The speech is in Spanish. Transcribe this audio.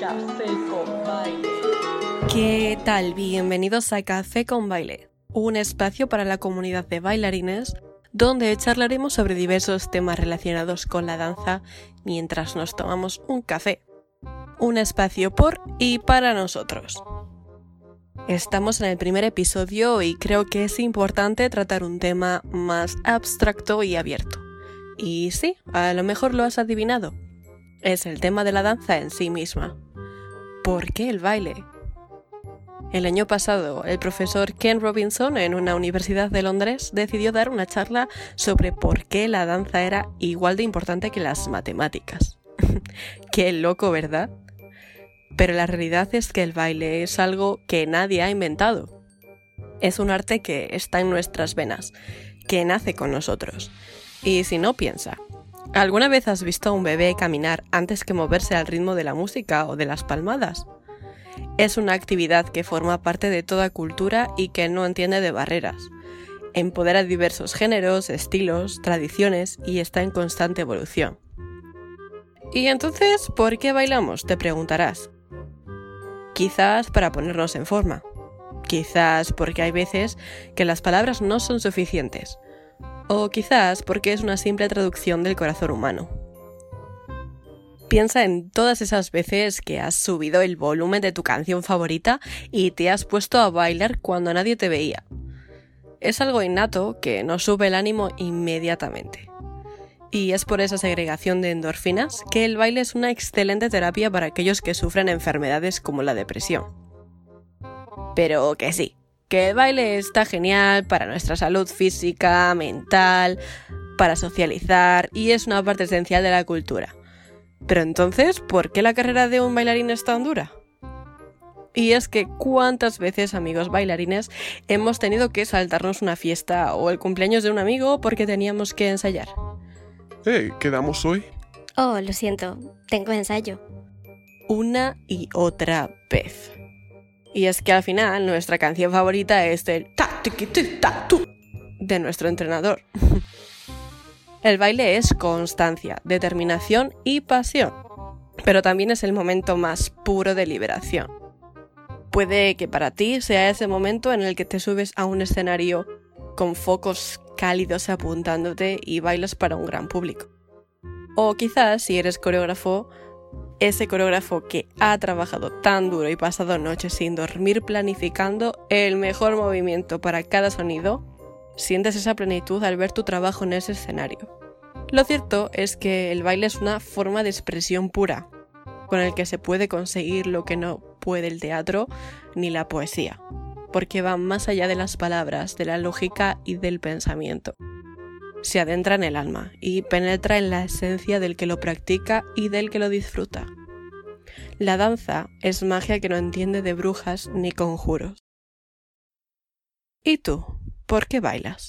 Café con baile. ¿Qué tal? Bienvenidos a Café con Baile, un espacio para la comunidad de bailarines donde charlaremos sobre diversos temas relacionados con la danza mientras nos tomamos un café. Un espacio por y para nosotros. Estamos en el primer episodio y creo que es importante tratar un tema más abstracto y abierto. Y sí, a lo mejor lo has adivinado. Es el tema de la danza en sí misma. ¿Por qué el baile? El año pasado, el profesor Ken Robinson en una universidad de Londres decidió dar una charla sobre por qué la danza era igual de importante que las matemáticas. qué loco, ¿verdad? Pero la realidad es que el baile es algo que nadie ha inventado. Es un arte que está en nuestras venas, que nace con nosotros. Y si no, piensa. ¿Alguna vez has visto a un bebé caminar antes que moverse al ritmo de la música o de las palmadas? Es una actividad que forma parte de toda cultura y que no entiende de barreras. Empodera diversos géneros, estilos, tradiciones y está en constante evolución. ¿Y entonces por qué bailamos? te preguntarás. Quizás para ponernos en forma. Quizás porque hay veces que las palabras no son suficientes. O quizás porque es una simple traducción del corazón humano. Piensa en todas esas veces que has subido el volumen de tu canción favorita y te has puesto a bailar cuando nadie te veía. Es algo innato que nos sube el ánimo inmediatamente. Y es por esa segregación de endorfinas que el baile es una excelente terapia para aquellos que sufren enfermedades como la depresión. Pero que sí, que el baile está genial para nuestra salud física, mental, para socializar y es una parte esencial de la cultura. Pero entonces, ¿por qué la carrera de un bailarín es tan dura? Y es que cuántas veces, amigos bailarines, hemos tenido que saltarnos una fiesta o el cumpleaños de un amigo porque teníamos que ensayar. Hey, ¿quedamos hoy? Oh, lo siento, tengo ensayo. Una y otra vez. Y es que al final nuestra canción favorita es el ta tu de nuestro entrenador. El baile es constancia, determinación y pasión, pero también es el momento más puro de liberación. Puede que para ti sea ese momento en el que te subes a un escenario con focos cálidos apuntándote y bailas para un gran público. O quizás si eres coreógrafo, ese coreógrafo que ha trabajado tan duro y pasado noches sin dormir planificando el mejor movimiento para cada sonido, sientes esa plenitud al ver tu trabajo en ese escenario. Lo cierto es que el baile es una forma de expresión pura, con el que se puede conseguir lo que no puede el teatro ni la poesía porque va más allá de las palabras, de la lógica y del pensamiento. Se adentra en el alma y penetra en la esencia del que lo practica y del que lo disfruta. La danza es magia que no entiende de brujas ni conjuros. ¿Y tú? ¿Por qué bailas?